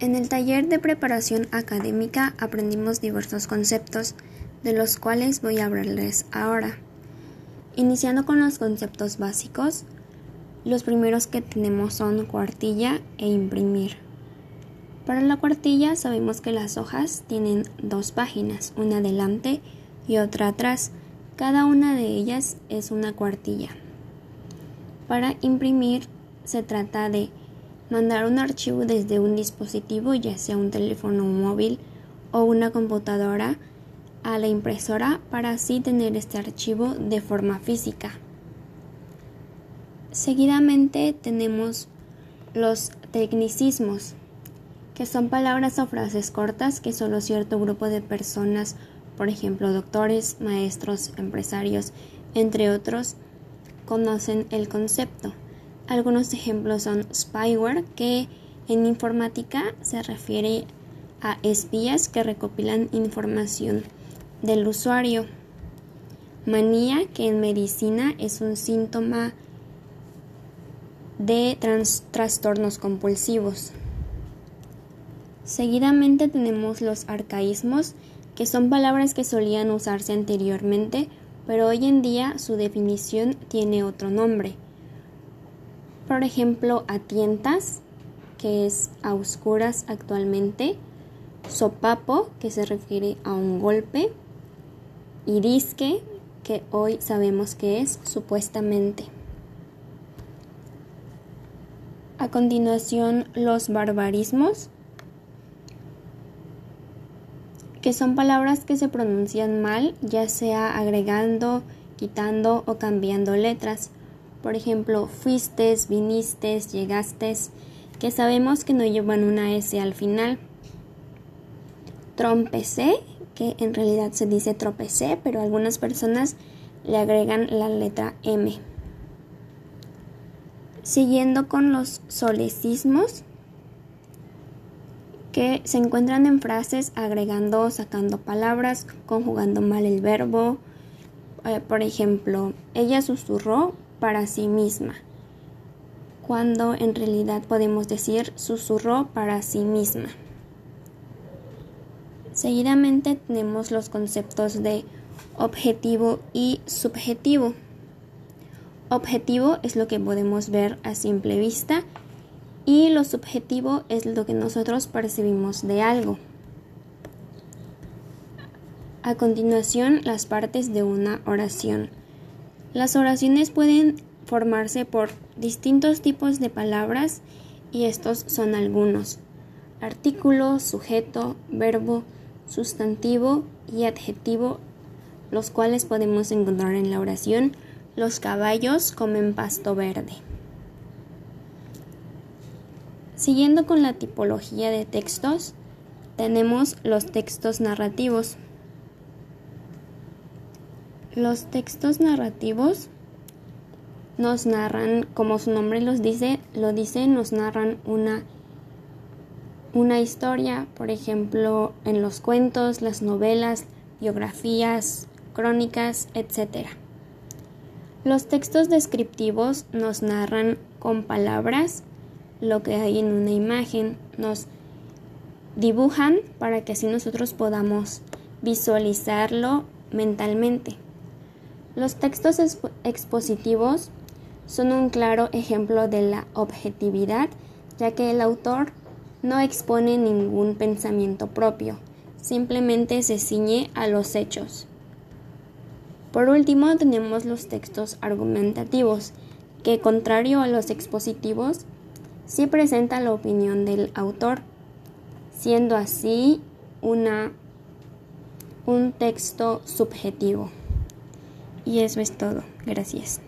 En el taller de preparación académica aprendimos diversos conceptos, de los cuales voy a hablarles ahora. Iniciando con los conceptos básicos, los primeros que tenemos son cuartilla e imprimir. Para la cuartilla sabemos que las hojas tienen dos páginas, una adelante y otra atrás. Cada una de ellas es una cuartilla. Para imprimir se trata de mandar un archivo desde un dispositivo, ya sea un teléfono móvil o una computadora, a la impresora para así tener este archivo de forma física. Seguidamente tenemos los tecnicismos, que son palabras o frases cortas que solo cierto grupo de personas, por ejemplo doctores, maestros, empresarios, entre otros, conocen el concepto. Algunos ejemplos son spyware, que en informática se refiere a espías que recopilan información del usuario. Manía, que en medicina es un síntoma de trastornos compulsivos. Seguidamente tenemos los arcaísmos, que son palabras que solían usarse anteriormente, pero hoy en día su definición tiene otro nombre por ejemplo, a tientas, que es a oscuras actualmente, sopapo, que se refiere a un golpe, y disque, que hoy sabemos que es supuestamente. A continuación, los barbarismos, que son palabras que se pronuncian mal, ya sea agregando, quitando o cambiando letras. Por ejemplo, fuiste, viniste, llegaste, que sabemos que no llevan una S al final. Trompecé, que en realidad se dice tropecé, pero algunas personas le agregan la letra M. Siguiendo con los solecismos, que se encuentran en frases agregando sacando palabras, conjugando mal el verbo. Eh, por ejemplo, ella susurró, para sí misma, cuando en realidad podemos decir susurró para sí misma. Seguidamente tenemos los conceptos de objetivo y subjetivo. Objetivo es lo que podemos ver a simple vista y lo subjetivo es lo que nosotros percibimos de algo. A continuación, las partes de una oración. Las oraciones pueden formarse por distintos tipos de palabras y estos son algunos. Artículo, sujeto, verbo, sustantivo y adjetivo, los cuales podemos encontrar en la oración Los caballos comen pasto verde. Siguiendo con la tipología de textos, tenemos los textos narrativos. Los textos narrativos nos narran, como su nombre los dice, lo dice, nos narran una, una historia, por ejemplo, en los cuentos, las novelas, biografías, crónicas, etc. Los textos descriptivos nos narran con palabras lo que hay en una imagen, nos dibujan para que así nosotros podamos visualizarlo mentalmente. Los textos expositivos son un claro ejemplo de la objetividad, ya que el autor no expone ningún pensamiento propio, simplemente se ciñe a los hechos. Por último, tenemos los textos argumentativos, que contrario a los expositivos, sí presenta la opinión del autor, siendo así una, un texto subjetivo. Y eso es todo. Gracias.